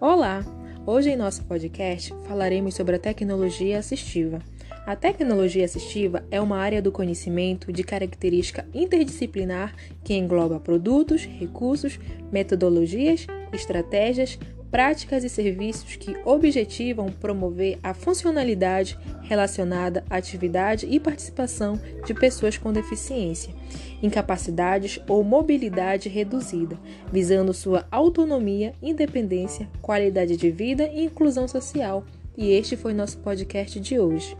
Olá! Hoje em nosso podcast falaremos sobre a tecnologia assistiva. A tecnologia assistiva é uma área do conhecimento de característica interdisciplinar que engloba produtos, recursos, metodologias, estratégias, práticas e serviços que objetivam promover a funcionalidade relacionada à atividade e participação de pessoas com deficiência, incapacidades ou mobilidade reduzida, visando sua autonomia, independência, qualidade de vida e inclusão social. E este foi nosso podcast de hoje.